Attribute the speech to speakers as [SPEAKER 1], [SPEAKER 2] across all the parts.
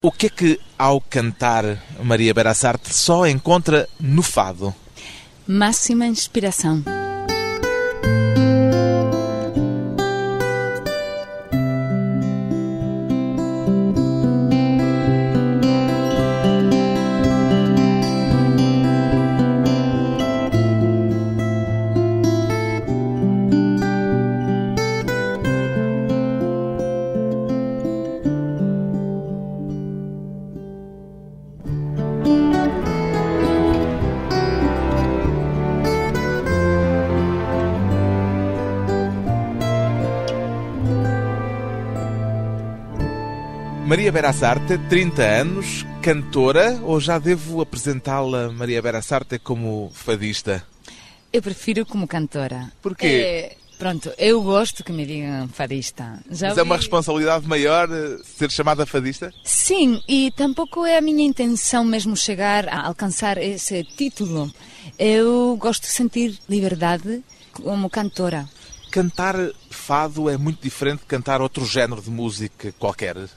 [SPEAKER 1] O que é que, ao cantar Maria Berassarte, só encontra no fado?
[SPEAKER 2] Máxima inspiração.
[SPEAKER 1] Maria Berassarte, 30 anos, cantora, ou já devo apresentá-la, Maria Berassarte, como fadista?
[SPEAKER 2] Eu prefiro como cantora.
[SPEAKER 1] Porquê?
[SPEAKER 2] É, pronto, eu gosto que me digam fadista. Já
[SPEAKER 1] Mas é uma responsabilidade maior eh, ser chamada fadista?
[SPEAKER 2] Sim, e tampouco é a minha intenção mesmo chegar a alcançar esse título. Eu gosto de sentir liberdade como cantora.
[SPEAKER 1] Cantar fado é muito diferente de cantar outro género de música qualquer.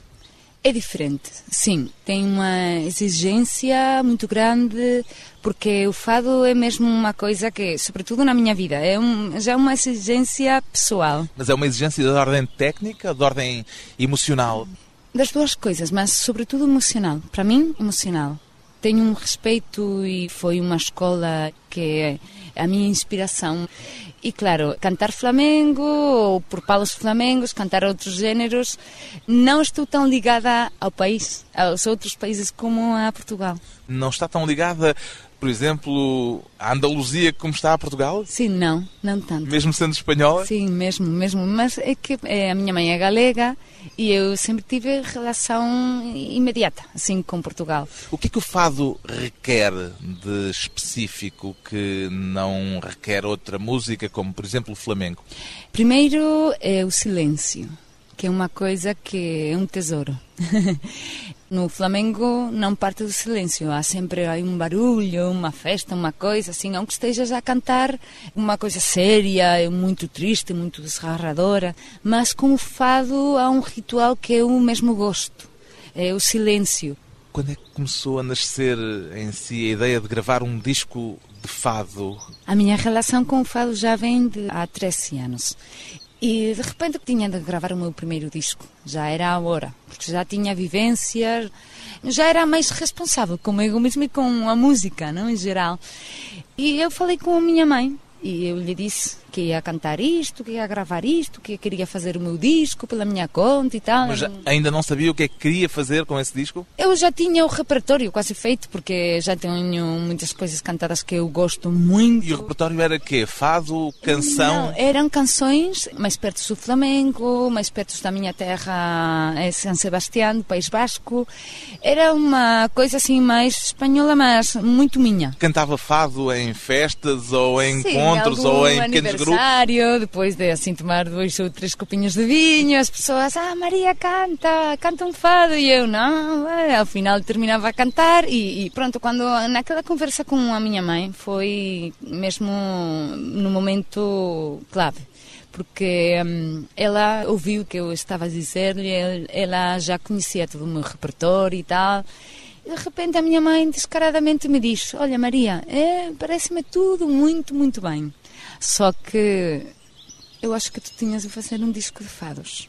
[SPEAKER 2] É diferente, sim. Tem uma exigência muito grande, porque o fado é mesmo uma coisa que, sobretudo na minha vida, é um, já é uma exigência pessoal.
[SPEAKER 1] Mas é uma exigência de ordem técnica, de ordem emocional.
[SPEAKER 2] Das duas coisas, mas sobretudo emocional. Para mim, emocional. Tenho um respeito e foi uma escola que é a minha inspiração. E claro, cantar flamengo ou por palos flamengos, cantar outros géneros, não estou tão ligada ao país, aos outros países como a Portugal.
[SPEAKER 1] Não está tão ligada, por exemplo, à Andaluzia como está a Portugal?
[SPEAKER 2] Sim, não, não tanto.
[SPEAKER 1] Mesmo sendo espanhola?
[SPEAKER 2] Sim, mesmo, mesmo. Mas é que eh, a minha mãe é galega e eu sempre tive relação imediata, assim, com Portugal.
[SPEAKER 1] O que é que o fado requer de específico que não requer outra música, como por exemplo o flamenco?
[SPEAKER 2] Primeiro é o silêncio, que é uma coisa que é um tesouro. no Flamengo não parte do silêncio, há sempre aí um barulho, uma festa, uma coisa assim, aunque estejas a cantar uma coisa séria, muito triste, muito desgarradora, mas com o fado há um ritual que eu mesmo gosto, é o silêncio.
[SPEAKER 1] Quando é que começou a nascer em si a ideia de gravar um disco de fado?
[SPEAKER 2] A minha relação com o fado já vem de há 13 anos. E de repente tinha de gravar o meu primeiro disco. Já era a hora, porque já tinha vivências, já era mais responsável comigo mesmo e com a música, não em geral. E eu falei com a minha mãe e eu lhe disse que ia cantar isto, que ia gravar isto, que queria fazer o meu disco pela minha conta e tal.
[SPEAKER 1] Mas ainda não sabia o que é que queria fazer com esse disco?
[SPEAKER 2] Eu já tinha o repertório quase feito, porque já tenho muitas coisas cantadas que eu gosto muito.
[SPEAKER 1] E o repertório era quê? Fado, canção?
[SPEAKER 2] Não, eram canções mais perto do Flamengo, mais perto da minha terra, é São Sebastião, do País Basco. Era uma coisa assim mais espanhola, mas muito minha.
[SPEAKER 1] Cantava fado em festas ou em
[SPEAKER 2] Sim,
[SPEAKER 1] encontros ou em pequenos
[SPEAKER 2] aniversário, depois de assim tomar dois ou três copinhos de vinho, as pessoas, ah, Maria canta, canta um fado, e eu, não, é. ao final terminava a cantar e, e pronto, quando naquela conversa com a minha mãe foi mesmo no momento clave. Porque hum, ela ouviu o que eu estava a dizer-lhe, el- ela já conhecia todo o meu repertório e tal. E de repente a minha mãe descaradamente me diz: Olha, Maria, é, parece-me tudo muito, muito bem. Só que eu acho que tu tinhas de fazer um disco de fados.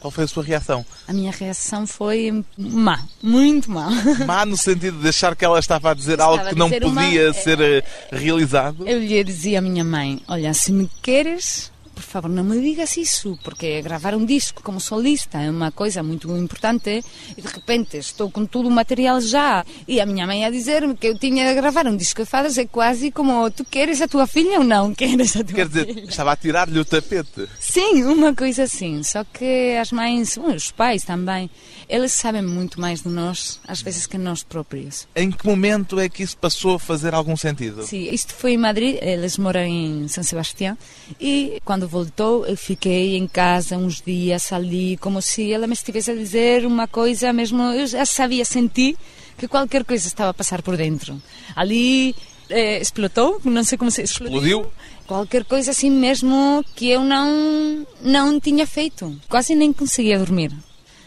[SPEAKER 1] Qual foi a sua reação?
[SPEAKER 2] A minha reação foi má, muito má.
[SPEAKER 1] Má no sentido de achar que ela estava a dizer
[SPEAKER 2] Estava
[SPEAKER 1] algo que não
[SPEAKER 2] dizer uma-
[SPEAKER 1] podia ser eh, realizado?
[SPEAKER 2] Eu lhe dizia à minha mãe: Olha, se me queres, por favor, não me digas isso, porque gravar um disco como solista é uma coisa muito importante e de repente estou com todo o material já. E a minha mãe a dizer-me que eu tinha de gravar um disco de fadas é quase como: Tu queres a tua filha ou não queres a tua
[SPEAKER 1] Quer dizer,
[SPEAKER 2] filha?
[SPEAKER 1] estava a tirar-lhe o tapete.
[SPEAKER 2] Sim, uma coisa assim. Só que as mães, os pais também, eles sabem muito mais de nós, às vezes, que nós próprios.
[SPEAKER 1] Em que momento é que isso passou a fazer algum sentido?
[SPEAKER 2] Sim, isto foi em Madrid, eles moram em São Sebastião e quando voltou eu fiquei em casa uns dias ali, como se ela me estivesse a dizer uma coisa mesmo, eu já sabia sentir que qualquer coisa estava a passar por dentro. Ali eh, explotou, não sei como se
[SPEAKER 1] Explodiu?
[SPEAKER 2] Qualquer coisa assim mesmo que eu não, não tinha feito. Quase nem conseguia dormir.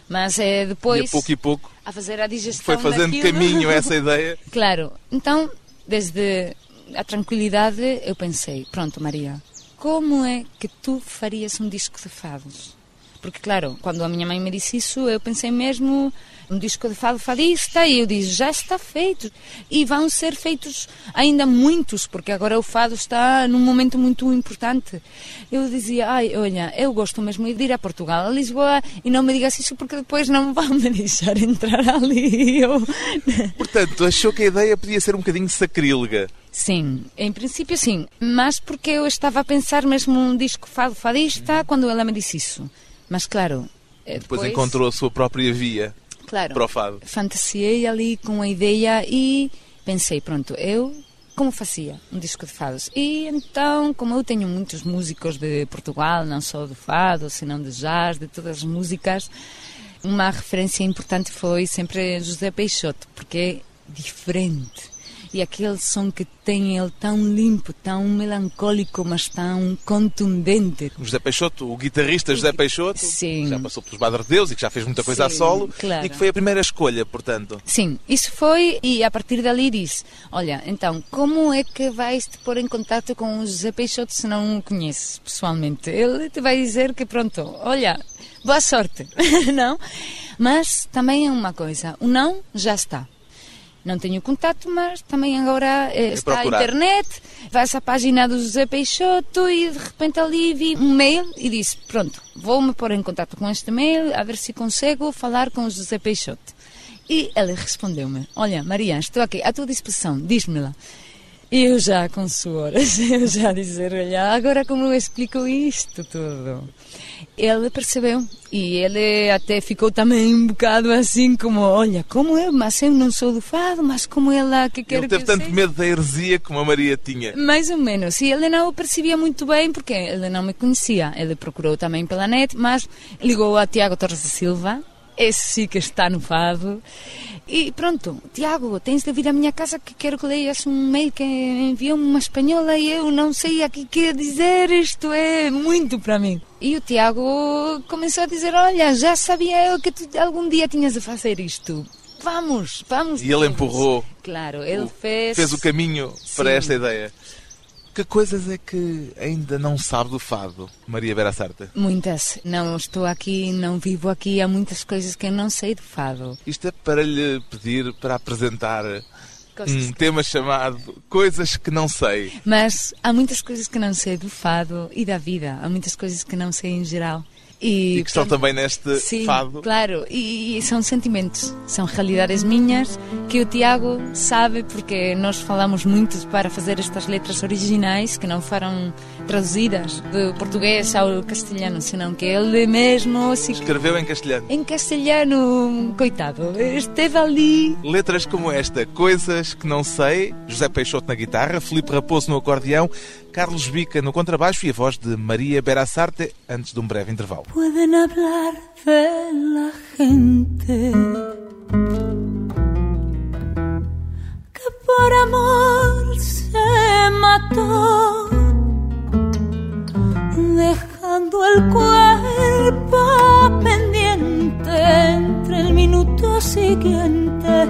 [SPEAKER 2] Mas eh,
[SPEAKER 1] E
[SPEAKER 2] depois...
[SPEAKER 1] a pouco e pouco.
[SPEAKER 2] a fazer a digestão
[SPEAKER 1] Foi fazendo
[SPEAKER 2] daquilo.
[SPEAKER 1] caminho essa ideia.
[SPEAKER 2] Claro, então, desde a tranquilidade, eu pensei: pronto, Maria, como é que tu farias um disco de fados? Porque, claro, quando a minha mãe me disse isso, eu pensei mesmo um disco de fado fadista e eu disse, já está feito. E vão ser feitos ainda muitos, porque agora o fado está num momento muito importante. Eu dizia, ai, olha, eu gosto mesmo de ir a Portugal, a Lisboa, e não me digas isso porque depois não vão me deixar entrar ali. Eu...
[SPEAKER 1] Portanto, achou que a ideia podia ser um bocadinho sacrílega.
[SPEAKER 2] Sim, em princípio sim, mas porque eu estava a pensar mesmo num disco fado fadista quando ela me disse isso. Mas claro, eh,
[SPEAKER 1] Depois,
[SPEAKER 2] depois
[SPEAKER 1] encontrou a sua própria via
[SPEAKER 2] claro,
[SPEAKER 1] para o fado.
[SPEAKER 2] fantasiei ali com a ideia e pensei, pronto, eu como fazia um disco de fados? E então, como eu tenho muitos músicos de Portugal, não só de fado, senão de jazz, de todas as músicas, uma referência importante foi sempre José Peixoto, porque é diferente. E aquele som que tem ele tão limpo, tão melancólico, mas tão contundente.
[SPEAKER 1] O José Peixoto, o guitarrista José Peixoto,
[SPEAKER 2] Sim.
[SPEAKER 1] que já passou pelos Madre de Deus e que já fez muita coisa
[SPEAKER 2] Sim,
[SPEAKER 1] a solo,
[SPEAKER 2] claro.
[SPEAKER 1] e que foi a primeira escolha, portanto.
[SPEAKER 2] Sim, isso foi e a partir dali disse, olha, então, como é que vais te pôr em contato com o José Peixoto se não o conheces pessoalmente? Ele te vai dizer que pronto, olha, boa sorte, não? Mas também é uma coisa, o não já está. Não tenho contato, mas também agora eh, está a internet, vais à página do José Peixoto e de repente ali vi um mail e disse, pronto, vou-me pôr em contato com este mail a ver se consigo falar com o José Peixoto. E ele respondeu-me, olha Maria, estou aqui à tua disposição, diz-me-la. E eu já com suores, eu já a dizer, olha, agora como eu explico isto tudo? Ele percebeu e ele até ficou também um bocado assim como, olha, como eu, mas eu não sou do fado, mas como ela que quer
[SPEAKER 1] Ele
[SPEAKER 2] que
[SPEAKER 1] teve
[SPEAKER 2] eu
[SPEAKER 1] tanto
[SPEAKER 2] seja?"
[SPEAKER 1] medo da heresia como a Maria tinha.
[SPEAKER 2] Mais ou menos. E ele não o percebia muito bem porque ele não me conhecia. Ele procurou também pela net, mas ligou a Tiago Torres da Silva. Esse sim que está no fado. E pronto, Tiago, tens de vir à minha casa que quero que leias um mail que enviou uma espanhola e eu não sei o que dizer, isto é muito para mim. E o Tiago começou a dizer, olha, já sabia eu que tu algum dia tinhas de fazer isto. Vamos, vamos.
[SPEAKER 1] E ele
[SPEAKER 2] todos."
[SPEAKER 1] empurrou.
[SPEAKER 2] Claro, ele
[SPEAKER 1] o-
[SPEAKER 2] fez...
[SPEAKER 1] Fez o caminho para
[SPEAKER 2] Sim.
[SPEAKER 1] esta ideia. Que coisas é que ainda não sabe do fado, Maria Vera Sarta?
[SPEAKER 2] Muitas. Não estou aqui, não vivo aqui. Há muitas coisas que eu não sei de fado.
[SPEAKER 1] Isto é para lhe pedir para apresentar um tema chamado Coisas que não sei.
[SPEAKER 2] Mas há muitas coisas que não sei do fado e da vida. Há muitas coisas que não sei em geral. E,
[SPEAKER 1] E que estão também neste
[SPEAKER 2] Sim,
[SPEAKER 1] fado.
[SPEAKER 2] claro. E, e são sentimentos, são realidades minhas que o Tiago sabe porque nós falamos muito para fazer estas letras originais que não foram traduzidas do português ao castelhano, senão que ele mesmo se
[SPEAKER 1] Escreveu em castelhano.
[SPEAKER 2] em castelhano, coitado, esteve ali.
[SPEAKER 1] Letras como esta, Coisas que não sei, José Peixoto na guitarra, Filipe Raposo no acordeão, Carlos Bica no contrabaixo e a voz de Maria Berassarte antes de um breve intervalo.
[SPEAKER 3] Pueden hablar de la gente que por amor se mató, dejando el cuerpo pendiente entre el minuto siguiente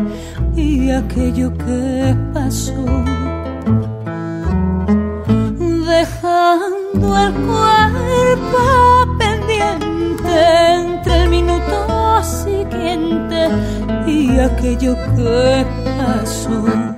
[SPEAKER 3] y aquello que pasó aquello que pasó.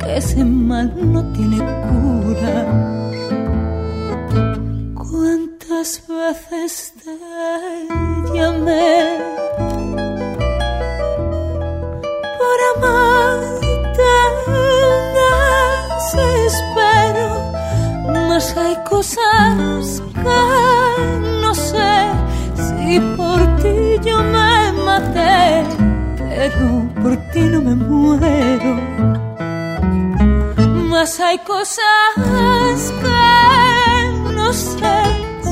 [SPEAKER 3] que ese mal no tiene cura. ¿Cuántas veces te llamé para amarte desespero? Mas hay cosas que no sé si por ti yo me maté, pero por ti no me muero mas hay cosas que no sé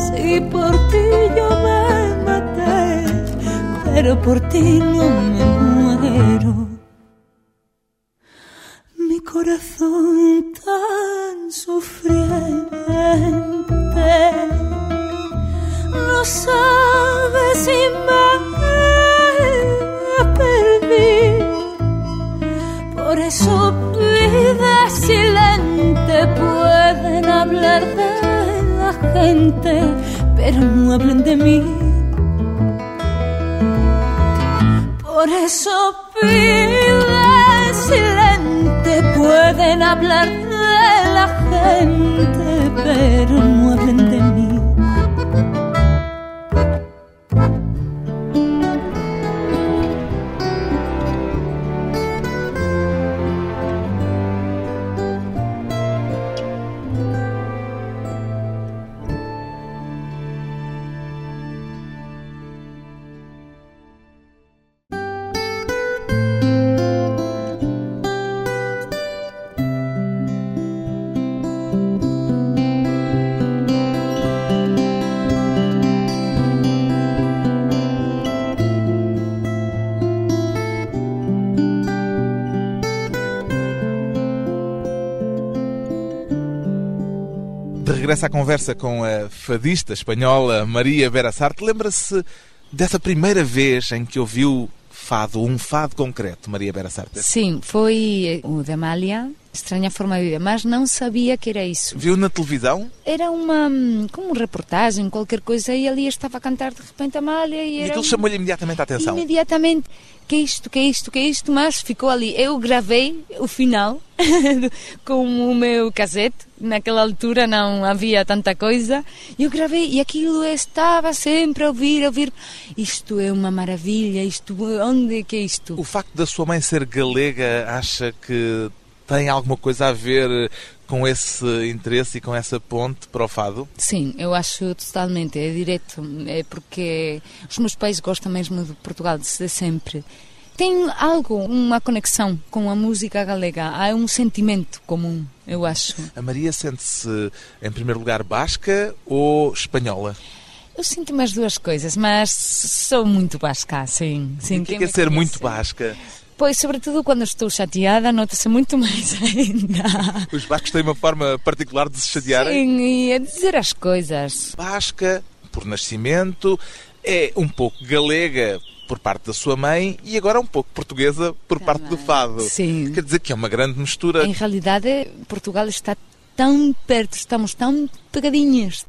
[SPEAKER 3] si por ti yo me maté, pero por ti no me muero. Mi corazón tan sufriente no sabe si me perdí. Por eso pueden hablar de la gente, pero no hablen de mí. Por eso vida silente pueden hablar de la gente, pero no
[SPEAKER 1] regressa à conversa com a fadista espanhola Maria Berassarte. Lembra-se dessa primeira vez em que ouviu fado, um fado concreto, Maria Berassarte?
[SPEAKER 2] Sim, foi o de Amália, Estranha Forma de Vida, mas não sabia que era isso.
[SPEAKER 1] Viu na televisão?
[SPEAKER 2] Era uma, como uma reportagem, qualquer coisa, e ali estava a cantar de repente Amália e,
[SPEAKER 1] e
[SPEAKER 2] era...
[SPEAKER 1] aquilo chamou-lhe imediatamente a atenção?
[SPEAKER 2] Imediatamente que é isto, que é isto, que é isto, mas ficou ali. Eu gravei o final com o meu cassete. Naquela altura não havia tanta coisa. Eu gravei e aquilo estava sempre a ouvir, a ouvir. Isto é uma maravilha, isto, onde é que é isto?
[SPEAKER 1] O facto da sua mãe ser galega, acha que tem alguma coisa a ver com esse interesse e com essa ponte para o fado?
[SPEAKER 2] Sim, eu acho totalmente, é direto, é porque os meus pais gostam mesmo de Portugal desde sempre. Tem algo, uma conexão com a música galega, há um sentimento comum, eu acho.
[SPEAKER 1] A Maria sente-se, em primeiro lugar, basca ou espanhola?
[SPEAKER 2] Eu sinto-me as duas coisas, mas sou muito basca, sim. sim
[SPEAKER 1] o que é, que é ser muito basca?
[SPEAKER 2] Pois, sobretudo quando estou chateada, nota-se muito mais ainda.
[SPEAKER 1] Os bascos têm uma forma particular de se chatearem?
[SPEAKER 2] Sim, e a dizer as coisas.
[SPEAKER 1] Basca, por nascimento, é um pouco galega por parte da sua mãe e agora um pouco portuguesa por Também. parte do fado.
[SPEAKER 2] Sim.
[SPEAKER 1] Quer dizer que é uma grande mistura.
[SPEAKER 2] Em realidade, Portugal está tão perto, estamos tão pegadinhos.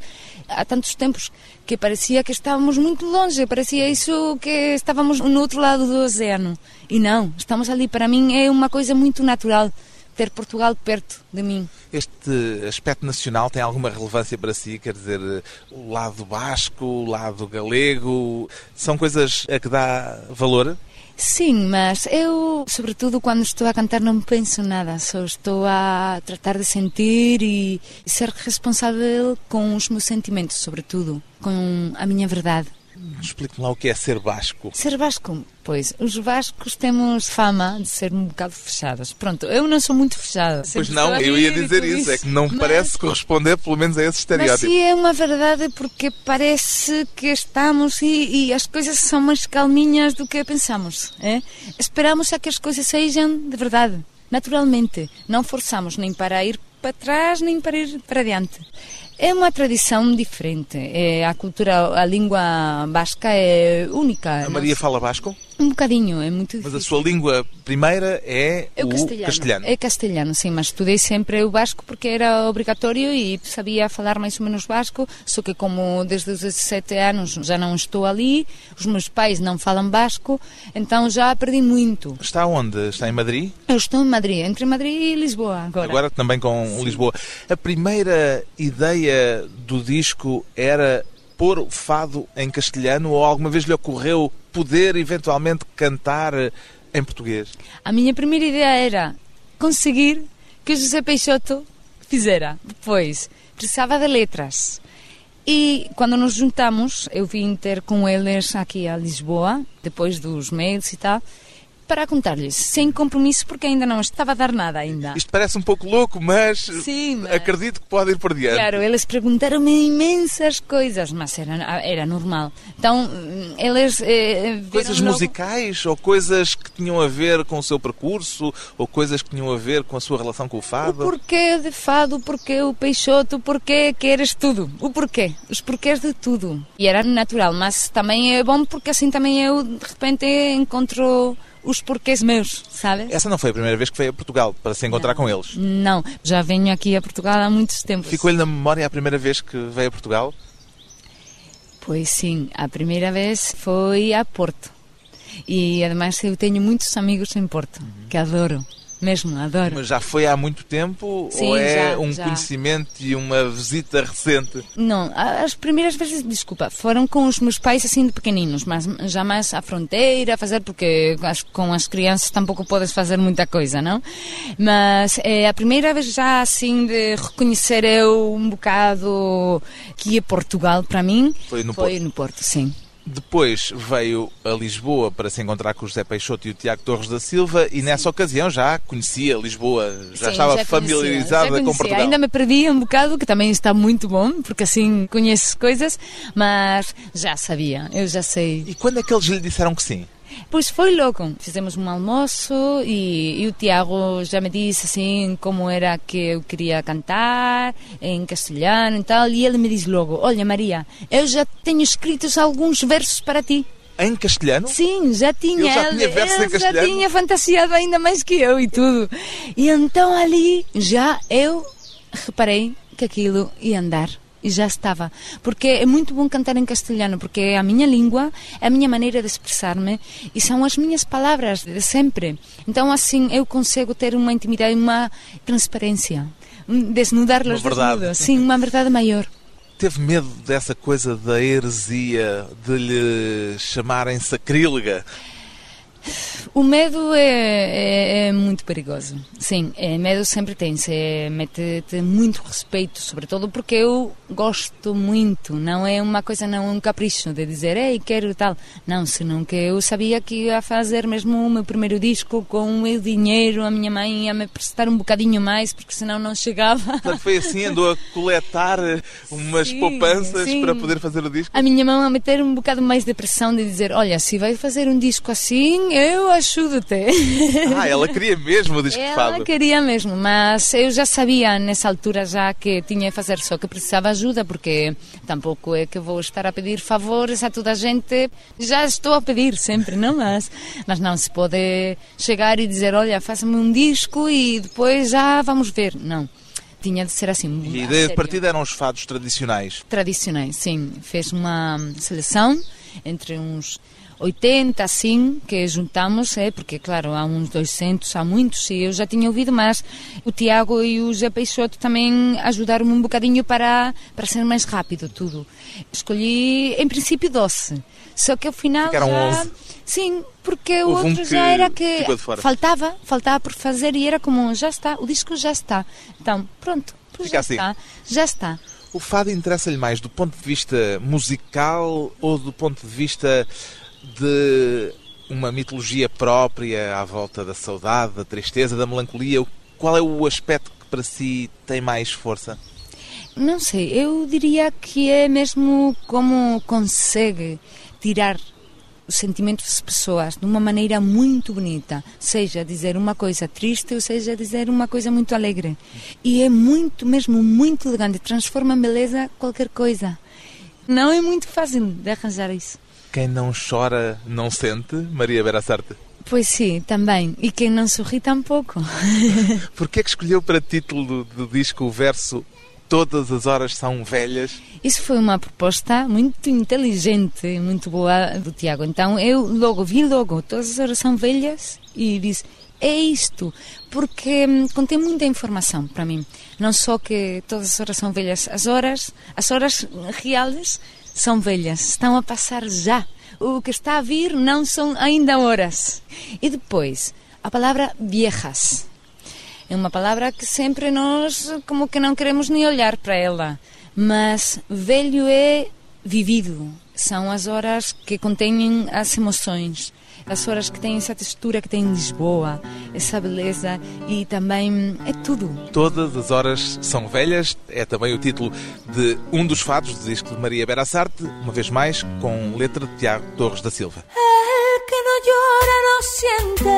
[SPEAKER 2] Há tantos tempos que parecia que estávamos muito longe, parecia isso que estávamos no outro lado do oceano. E não, estamos ali. Para mim é uma coisa muito natural ter Portugal perto de mim.
[SPEAKER 1] Este aspecto nacional tem alguma relevância para si? Quer dizer, o lado basco, o lado galego, são coisas a que dá valor?
[SPEAKER 2] Sim, mas eu, sobretudo quando estou a cantar, não penso nada, só estou a tratar de sentir e ser responsável com os meus sentimentos, sobretudo, com a minha verdade.
[SPEAKER 1] Explique-me lá o que é ser basco.
[SPEAKER 2] Ser basco? Pois, os bascos temos fama de ser um bocado fechados. Pronto, eu não sou muito fechada.
[SPEAKER 1] Pois não, eu ia dizer isso, isso, é que não mas, parece corresponder pelo menos a esse estereótipo.
[SPEAKER 2] Mas sim, é uma verdade porque parece que estamos e, e as coisas são mais calminhas do que pensamos. É? Esperamos a que as coisas sejam de verdade, naturalmente. Não forçamos nem para ir para trás nem para ir para adiante. É uma tradição diferente. É, a cultura, a língua basca é única.
[SPEAKER 1] A Maria fala basco?
[SPEAKER 2] Um bocadinho, é muito difícil.
[SPEAKER 1] Mas a sua língua primeira é, é o, castelhano. castelhano.
[SPEAKER 2] É castelhano, sim, mas estudei sempre o basco porque era obrigatório e sabia falar mais ou menos basco, só que como desde os 17 anos já não estou ali, os meus pais não falam basco, então já perdi muito.
[SPEAKER 1] Está onde? Está em Madrid?
[SPEAKER 2] Eu estou em Madrid, entre Madrid e Lisboa agora.
[SPEAKER 1] Agora também com sim. Lisboa. A primeira ideia do disco era pôr o fado em castelhano ou alguma vez lhe ocorreu poder eventualmente cantar em português?
[SPEAKER 2] A minha primeira ideia era conseguir que José Peixoto fizera. Depois, precisava de letras. E quando nos juntamos, eu vim ter com eles aqui a Lisboa, depois dos mails e tal, para contar-lhes, sem compromisso, porque ainda não estava a dar nada ainda.
[SPEAKER 1] Isto parece um pouco louco, mas
[SPEAKER 2] Sim, mas-
[SPEAKER 1] acredito que pode ir por diante.
[SPEAKER 2] Claro, eles perguntaram-me imensas coisas, mas era, era normal. Então, eles eh,
[SPEAKER 1] Coisas
[SPEAKER 2] logo-
[SPEAKER 1] musicais ou coisas que tinham a ver com o seu percurso ou coisas que tinham a ver com a sua relação com o
[SPEAKER 2] O
[SPEAKER 1] fado?
[SPEAKER 2] porquê de fado, o porquê o peixoto, o porquê queres tudo. O porquê, os porquês de tudo. E era natural, mas também é bom porque assim também eu, de repente, encontro os porquês meus, sabes?
[SPEAKER 1] Essa não foi a primeira vez que veio a Portugal para se encontrar com eles.
[SPEAKER 2] Não, já venho aqui a Portugal há muitos tempos.
[SPEAKER 1] Ficou-lhe na memória a primeira vez que veio a Portugal?
[SPEAKER 2] Pois sim, a primeira vez foi a Porto. E además eu tenho muitos amigos em Porto, que adoro, mesmo adoro.
[SPEAKER 1] Mas já foi há muito tempo
[SPEAKER 2] Sim,
[SPEAKER 1] ou é
[SPEAKER 2] já,
[SPEAKER 1] um
[SPEAKER 2] já.
[SPEAKER 1] conhecimento e uma visita recente?
[SPEAKER 2] Não, as primeiras vezes, desculpa, foram com os meus pais assim de pequeninos, mas jamais à fronteira a fazer, porque com as crianças tampouco podes fazer muita coisa, não? Mas é a primeira vez já assim de reconhecer eu um bocado que é Portugal para mim.
[SPEAKER 1] Foi no
[SPEAKER 2] Foi
[SPEAKER 1] Porto.
[SPEAKER 2] no Porto, sim.
[SPEAKER 1] Depois veio a Lisboa para se encontrar com o José Peixoto e o Tiago Torres da Silva e nessa ocasião já conhecia Lisboa, já
[SPEAKER 2] Sim,
[SPEAKER 1] estava
[SPEAKER 2] conhecia,
[SPEAKER 1] familiarizada
[SPEAKER 2] já
[SPEAKER 1] com
[SPEAKER 2] conhecia.
[SPEAKER 1] Portugal.
[SPEAKER 2] Ainda me perdi um bocado, que também está muito bom, porque assim conheces coisas, mas já sabia, eu já sei.
[SPEAKER 1] E quando é que eles lhe disseram que sim?
[SPEAKER 2] Pois foi logo. Fizemos um almoço e, e o Tiago já me disse assim como era que eu queria cantar em castelhano e tal. E ele me disse logo: Olha, Maria, eu já tenho escritos alguns versos para ti.
[SPEAKER 1] Em castelhano?
[SPEAKER 2] Sim, já tinha.
[SPEAKER 1] Ele já tinha versos em
[SPEAKER 2] ele já
[SPEAKER 1] castelhano?
[SPEAKER 2] tinha fantasiado ainda mais que eu e tudo. E então ali já eu reparei que aquilo ia andar. E já estava. Porque é muito bom cantar em castelhano, porque é a minha língua, é a minha maneira de expressar-me e são as minhas palavras de sempre. Então, assim, eu consigo ter uma intimidade, uma transparência. Um Desnudar os
[SPEAKER 1] verdade.
[SPEAKER 2] desnudos. Sim, uma verdade maior.
[SPEAKER 1] Teve medo dessa coisa da heresia, de lhe chamarem sacrílega?
[SPEAKER 2] O medo é, é- é muito perigoso. Sim, é, medo sempre tem-se. É, mete-te muito respeito, sobretudo porque eu gosto muito. Não é uma coisa, não é um capricho de dizer, ei, quero tal. Não, senão que eu sabia que ia fazer mesmo o meu primeiro disco com o meu dinheiro. A minha mãe ia me prestar um bocadinho mais, porque senão não chegava.
[SPEAKER 1] Portanto, foi assim, andou a coletar umas
[SPEAKER 2] Sim,
[SPEAKER 1] poupanças
[SPEAKER 2] sim.
[SPEAKER 1] para poder fazer o disco?
[SPEAKER 2] a minha mão a meter um bocado mais de pressão de dizer, olha, se vai fazer um disco assim, eu ajudo-te.
[SPEAKER 1] Ah, ela queria mesmo o disco de
[SPEAKER 2] Ela
[SPEAKER 1] fado.
[SPEAKER 2] queria mesmo, mas eu já sabia nessa altura já que tinha que fazer só que precisava ajuda, porque tampouco é que vou estar a pedir favores a toda a gente. Já estou a pedir sempre, não? Mas, mas não se pode chegar e dizer, olha, faça-me um disco e depois já vamos ver. Não. Tinha de ser assim.
[SPEAKER 1] E a ideia de partida eram os fados tradicionais.
[SPEAKER 2] tradicionais, sim. Fez uma seleção entre uns 80, assim, que juntamos, é, porque, claro, há uns 200, há muitos, e eu já tinha ouvido, mas o Tiago e o Zé Peixoto também ajudaram-me um bocadinho para, para ser mais rápido tudo. Escolhi, em princípio, 12, só que ao final
[SPEAKER 1] Ficaram
[SPEAKER 2] já...
[SPEAKER 1] 11.
[SPEAKER 2] Sim, porque o
[SPEAKER 1] Houve um
[SPEAKER 2] outro
[SPEAKER 1] que
[SPEAKER 2] já era que faltava, faltava por fazer e era como, já está, o disco já está. Então, pronto,
[SPEAKER 1] Fica
[SPEAKER 2] já
[SPEAKER 1] assim.
[SPEAKER 2] está, já está.
[SPEAKER 1] O fado interessa-lhe mais do ponto de vista musical ou do ponto de vista de uma mitologia própria à volta da saudade, da tristeza, da melancolia? Qual é o aspecto que para si tem mais força?
[SPEAKER 2] Não sei, eu diria que é mesmo como consegue tirar os sentimentos das pessoas de uma maneira muito bonita, seja dizer uma coisa triste ou seja dizer uma coisa muito alegre. E é muito, mesmo muito elegante, transforma em beleza qualquer coisa. Não é muito fácil de arranjar isso.
[SPEAKER 1] Quem não chora não sente, Maria Berassarte.
[SPEAKER 2] Pois sim, também. E quem não sorri tampouco.
[SPEAKER 1] Porquê é que escolheu para título do, do disco o verso Todas as horas são velhas?
[SPEAKER 2] Isso foi uma proposta muito inteligente, muito boa do Tiago. Então eu logo vi logo, todas as horas são velhas e disse, é isto, porque hum, contém muita informação para mim. Não só que todas as horas são velhas, as horas, as horas reais são velhas, estão a passar já. O que está a vir não são ainda horas. E depois, a palavra viejas. É uma palavra que sempre nós como que não queremos nem olhar para ela. Mas velho é vivido, são as horas que contêm as emoções, as horas que têm essa textura que tem Lisboa, essa beleza e também é tudo.
[SPEAKER 1] Todas as horas são velhas, é também o título de um dos fados do disco de Maria Berassarte, uma vez mais com letra de Tiago Torres da Silva.
[SPEAKER 3] El que no llora no siente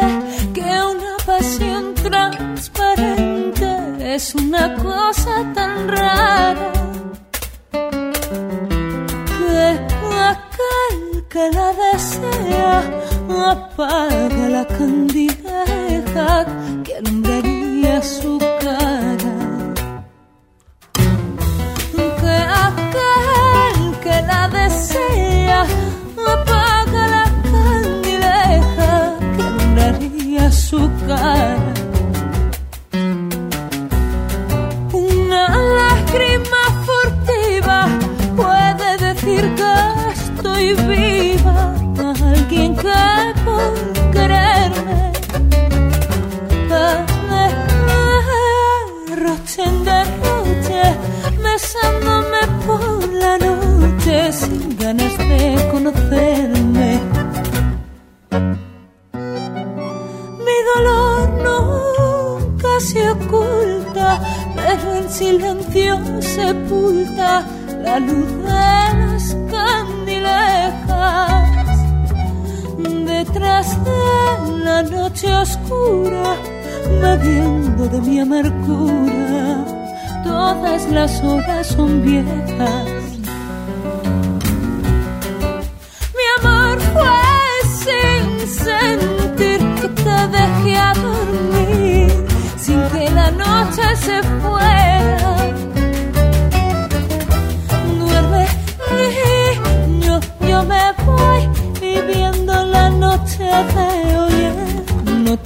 [SPEAKER 3] que una pasión transparente es una cosa tan rara que aquel que la desea apaga la candileja que alumbraría su cara. Que aquel que la desea apaga la candileja que alumbraría su cara. Que por quererme derroche en derroche, besándome por la noche sin ganas de conocerme. Mi dolor nunca se oculta, pero en silencio sepulta la luz de las candilejas. Detrás de la noche oscura, bebiendo de mi amargura, todas las horas son viejas. Mi amor fue sin sentir que te dejé a dormir, sin que la noche se fuera.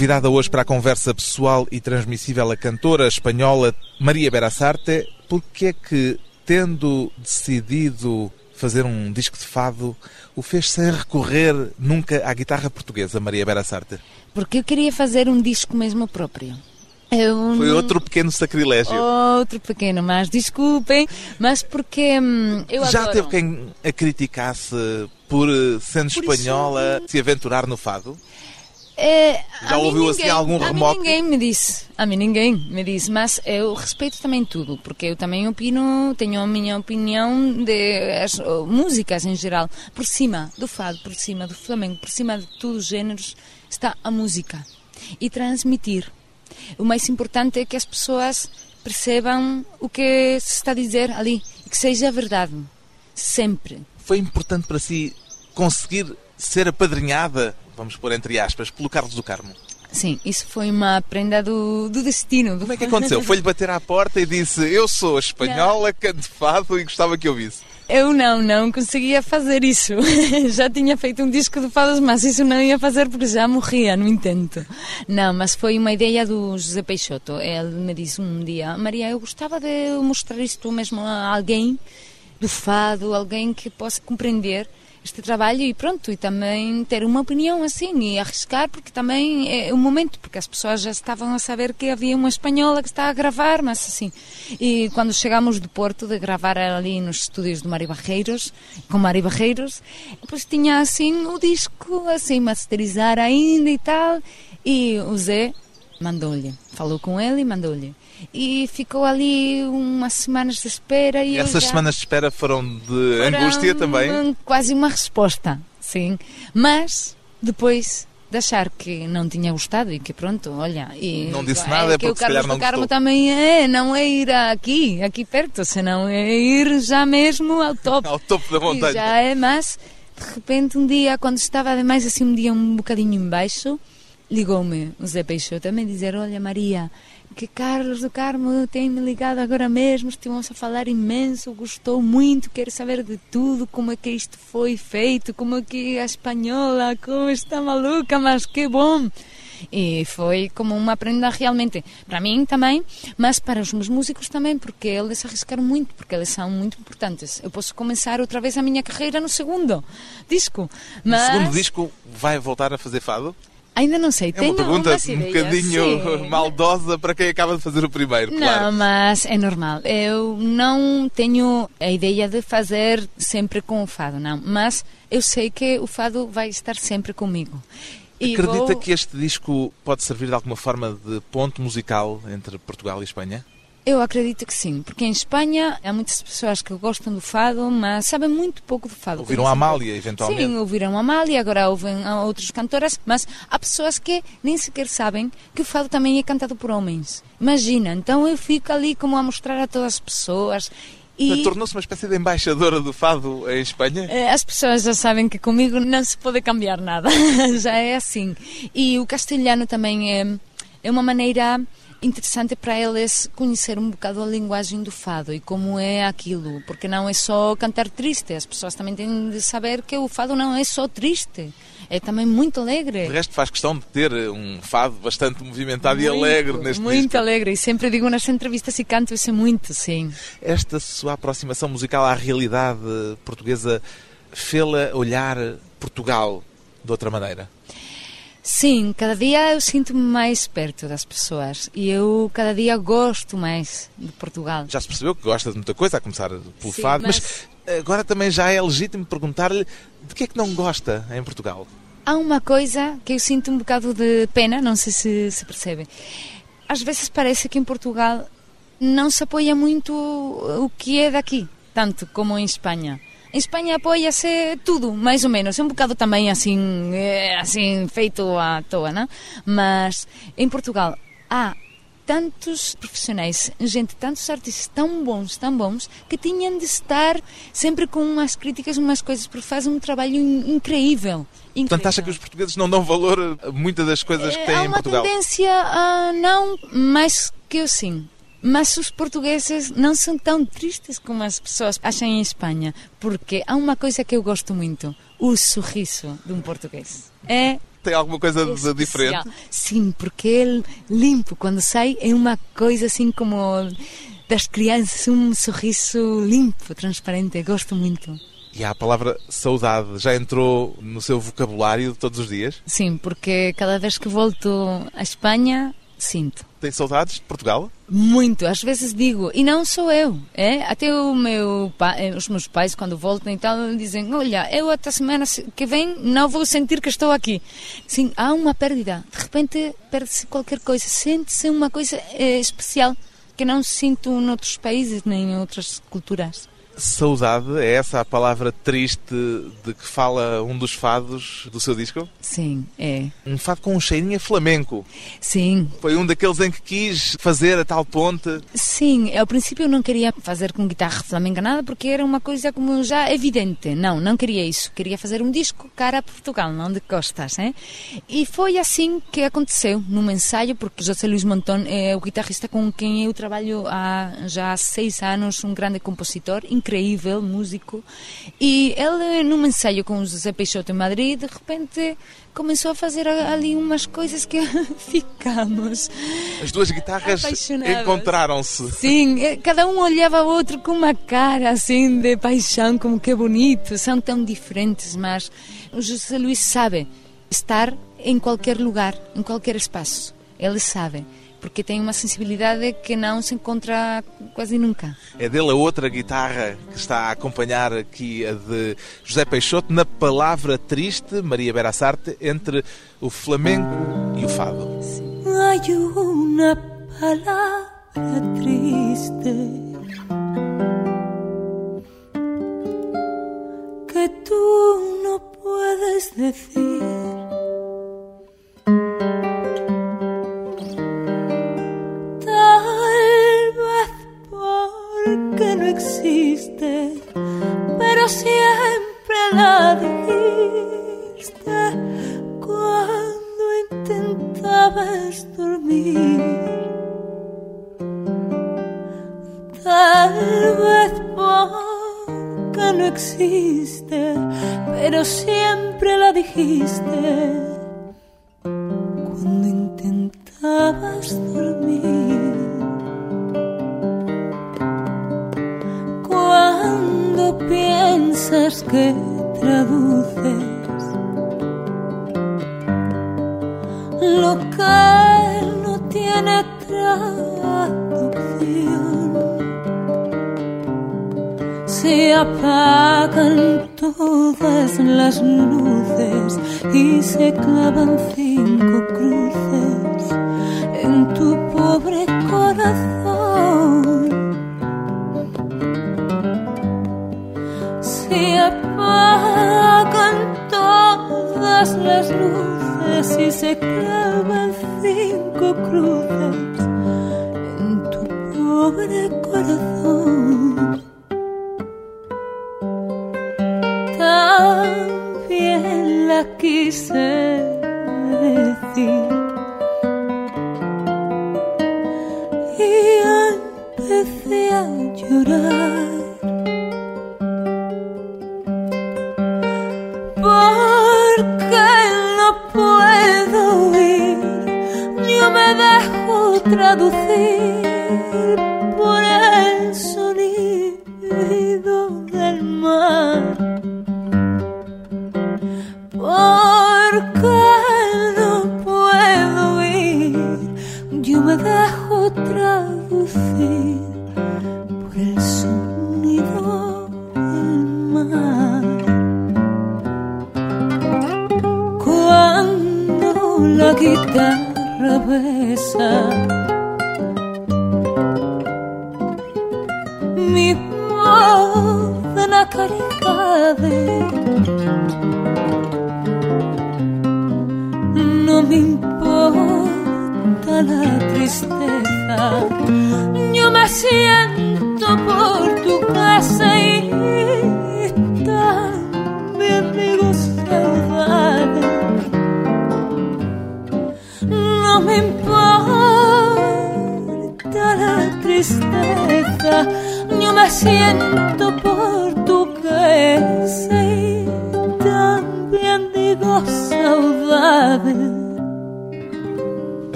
[SPEAKER 1] Convidada hoje para a conversa pessoal e transmissível a cantora espanhola Maria Berassarte, porque é que, tendo decidido fazer um disco de fado, o fez sem recorrer nunca à guitarra portuguesa, Maria Berassarte?
[SPEAKER 2] Porque eu queria fazer um disco mesmo próprio. Eu
[SPEAKER 1] Foi outro pequeno sacrilégio.
[SPEAKER 2] Outro pequeno, mas desculpem, mas porque hum, eu
[SPEAKER 1] Já
[SPEAKER 2] adoro.
[SPEAKER 1] teve quem a criticasse por, eh, sendo
[SPEAKER 2] Por isso-
[SPEAKER 1] espanhola, se aventurar no fado?
[SPEAKER 2] É,
[SPEAKER 1] Já
[SPEAKER 2] a
[SPEAKER 1] ouviu, assim,
[SPEAKER 2] ninguém-
[SPEAKER 1] algum
[SPEAKER 2] a
[SPEAKER 1] remoque?
[SPEAKER 2] mim ninguém me disse, a mim ninguém me disse, mas eu respeito também tudo, porque eu também opino, tenho a minha opinião de as músicas em geral. Por cima do fado, por cima do flamengo, por cima de todos os géneros, está a música. E transmitir. O mais importante é que as pessoas percebam o que se está a dizer ali e que seja verdade. Sempre.
[SPEAKER 1] Foi importante para si conseguir ser apadrinhada, vamos pôr entre aspas, pelo Carlos do Carmo?
[SPEAKER 2] Sim, isso foi uma prenda do, do destino. Do
[SPEAKER 1] Como é que aconteceu? Foi-lhe bater à porta e disse eu sou espanhola, canto fado e gostava que eu visse.
[SPEAKER 2] Eu não, não conseguia fazer isso. já tinha feito um disco de fadas, mas isso não ia fazer porque já morria no intento. Não, mas foi uma ideia do José Peixoto. Ele me disse um dia, Maria, eu gostava de mostrar isto mesmo a alguém do fado, alguém que possa compreender este trabalho e pronto, e também ter uma opinião assim e arriscar, porque também é o momento, porque as pessoas já estavam a saber que havia uma espanhola que está a gravar, mas assim. E quando chegamos do Porto de gravar ali nos estúdios do Mário Barreiros, com Mário Barreiros, depois tinha assim o disco, assim, masterizar ainda e tal, e o Zé mandou-lhe. Falou com ele e mandou-lhe. E ficou ali umas semanas de espera. E,
[SPEAKER 1] e essas
[SPEAKER 2] já...
[SPEAKER 1] semanas de espera foram de foram angústia também?
[SPEAKER 2] Quase uma resposta, sim. Mas depois de achar que não tinha gostado e que pronto, olha. E,
[SPEAKER 1] não disse nada, é porque
[SPEAKER 2] o Carlos
[SPEAKER 1] não
[SPEAKER 2] Carmo também é, não é ir aqui, aqui perto, senão é ir já mesmo ao topo.
[SPEAKER 1] ao topo da montanha.
[SPEAKER 2] E já é, mas de repente um dia, quando estava ademais assim um dia um bocadinho embaixo, ligou-me o Zé Peixoto a me dizer, olha Maria, que Carlos do Carmo tem-me ligado agora mesmo, estivemos a falar imenso, gostou muito, quer saber de tudo, como é que isto foi feito, como é que a espanhola, como está maluca, mas que bom! E foi como uma prenda realmente para mim também, mas para os meus músicos também, porque eles arriscaram muito, porque eles são muito importantes. Eu posso começar outra vez a minha carreira no segundo disco. Mas...
[SPEAKER 1] No segundo disco vai voltar a fazer fado?
[SPEAKER 2] Ainda não sei,
[SPEAKER 1] é uma pergunta um bocadinho
[SPEAKER 2] sim.
[SPEAKER 1] maldosa para quem acaba de fazer o primeiro, claro.
[SPEAKER 2] Não, mas é normal. Eu não tenho a ideia de fazer sempre com o fado, não. Mas eu sei que o fado vai estar sempre comigo.
[SPEAKER 1] E Acredita vou... que este disco pode servir de alguma forma de ponto musical entre Portugal e Espanha?
[SPEAKER 2] Eu acredito que sim, porque em Espanha há muitas pessoas que gostam do fado, mas sabem muito pouco do fado.
[SPEAKER 1] Ouviram a Amália, eventualmente?
[SPEAKER 2] Sim, ouviram a Amália, agora ouvem outras cantoras, mas há pessoas que nem sequer sabem que o fado também é cantado por homens. Imagina, então eu fico ali como a mostrar a todas as pessoas
[SPEAKER 1] e... Tornou-se uma espécie de embaixadora do fado em Espanha?
[SPEAKER 2] Eh, as pessoas já sabem que comigo não se pode cambiar nada, já é assim. E o castelhano também é, é uma maneira interessante para eles conhecer um bocado a linguagem do fado e como é aquilo, porque não é só cantar triste, as pessoas também têm de saber que o fado não é só triste, é também muito alegre.
[SPEAKER 1] De resto faz questão de ter um fado bastante movimentado
[SPEAKER 2] muito,
[SPEAKER 1] e alegre neste
[SPEAKER 2] Muito
[SPEAKER 1] disco.
[SPEAKER 2] alegre, e sempre digo nas entrevistas e canto isso muito, sim.
[SPEAKER 1] Esta sua aproximação musical à realidade portuguesa fê-la olhar Portugal de outra maneira?
[SPEAKER 2] Sim, cada dia eu sinto-me mais perto das pessoas e eu cada dia gosto mais de Portugal.
[SPEAKER 1] Já se percebeu que gosta de muita coisa, a começar pelo
[SPEAKER 2] Sim,
[SPEAKER 1] fado,
[SPEAKER 2] mas...
[SPEAKER 1] mas agora também já é legítimo perguntar-lhe de que é que não gosta em Portugal?
[SPEAKER 2] Há uma coisa que eu sinto um bocado de pena, não sei se se percebe. Às vezes parece que em Portugal não se apoia muito o que é daqui, tanto como em Espanha. Em Espanha apoia-se tudo, mais ou menos. É um bocado também assim, assim feito à toa, não? Mas em Portugal há tantos profissionais, gente, tantos artistas tão bons, tão bons, que tinham de estar sempre com umas críticas, umas coisas, porque fazem um trabalho incrível. incrível.
[SPEAKER 1] Portanto, acha que os portugueses não dão valor a muitas das coisas que têm
[SPEAKER 2] Há
[SPEAKER 1] em
[SPEAKER 2] uma
[SPEAKER 1] Portugal?
[SPEAKER 2] tendência a não, mais que eu sim. Mas os portugueses não são tão tristes como as pessoas acham em Espanha, porque há uma coisa que eu gosto muito: o sorriso de um português. É
[SPEAKER 1] Tem alguma coisa de
[SPEAKER 2] especial.
[SPEAKER 1] diferente?
[SPEAKER 2] Sim, porque ele limpo quando sai é uma coisa assim como das crianças, um sorriso limpo, transparente. Gosto muito.
[SPEAKER 1] E há a palavra saudade, já entrou no seu vocabulário todos os dias?
[SPEAKER 2] Sim, porque cada vez que volto à Espanha sinto.
[SPEAKER 1] Tem saudades de Portugal?
[SPEAKER 2] Muito, às vezes digo, e não sou eu, é? Até o meu pai, os meus pais, quando voltam e tal, dizem: Olha, eu até a semana que vem não vou sentir que estou aqui. Sim, há uma perda, de repente perde-se qualquer coisa, sente-se uma coisa é, especial que não sinto noutros países nem em outras culturas.
[SPEAKER 1] Saudade, é essa a palavra triste de que fala um dos fados do seu disco?
[SPEAKER 2] Sim, é.
[SPEAKER 1] Um fado com um cheirinho a flamenco.
[SPEAKER 2] Sim.
[SPEAKER 1] Foi um daqueles em que quis fazer a tal ponte.
[SPEAKER 2] Sim, ao princípio eu não queria fazer com guitarra flamenca nada porque era uma coisa como já evidente. Não, não queria isso. Queria fazer um disco cara a Portugal, não de costas. Hein? E foi assim que aconteceu num ensaio, porque José Luís Montón é o guitarrista com quem eu trabalho há já seis anos, um grande compositor, incrível, músico. E ele, num ensaio com o José Peixoto em Madrid, de repente começou a fazer ali umas coisas que ficamos.
[SPEAKER 1] As duas guitarras encontraram-se.
[SPEAKER 2] Sim, eh, cada um olhava o outro com uma cara assim de paixão, como que bonito, são tão diferentes, mas o José Luís sabe estar em qualquer lugar, em qualquer espaço. Ele sabe, porque tem uma sensibilidade que não se encontra quase nunca.
[SPEAKER 1] É dele a outra guitarra que está a acompanhar aqui a de José Peixoto na palavra triste, Maria Berassarte, entre o flamenco e o fado.
[SPEAKER 2] Sim.
[SPEAKER 3] hay una palabra triste que tú no puedes decir. En tu pobre corazón.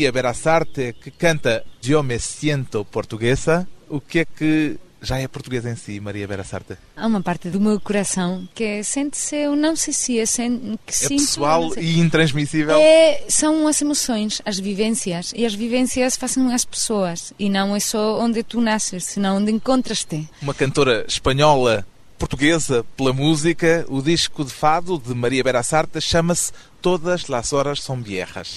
[SPEAKER 1] Maria Berassarte, que canta Eu me siento portuguesa. O que é que já é portuguesa em si, Maria Berassarte?
[SPEAKER 2] Há uma parte do meu coração que sente-se, eu não sei se é, sen- que
[SPEAKER 1] É
[SPEAKER 2] sinto,
[SPEAKER 1] pessoal
[SPEAKER 2] sei.
[SPEAKER 1] e intransmissível.
[SPEAKER 2] É, são as emoções, as vivências. E as vivências fazem as pessoas. E não é só onde tu nasces, senão onde encontras-te.
[SPEAKER 1] Uma cantora espanhola portuguesa pela música. O disco de fado de Maria Berassarte chama-se Todas las horas são viejas.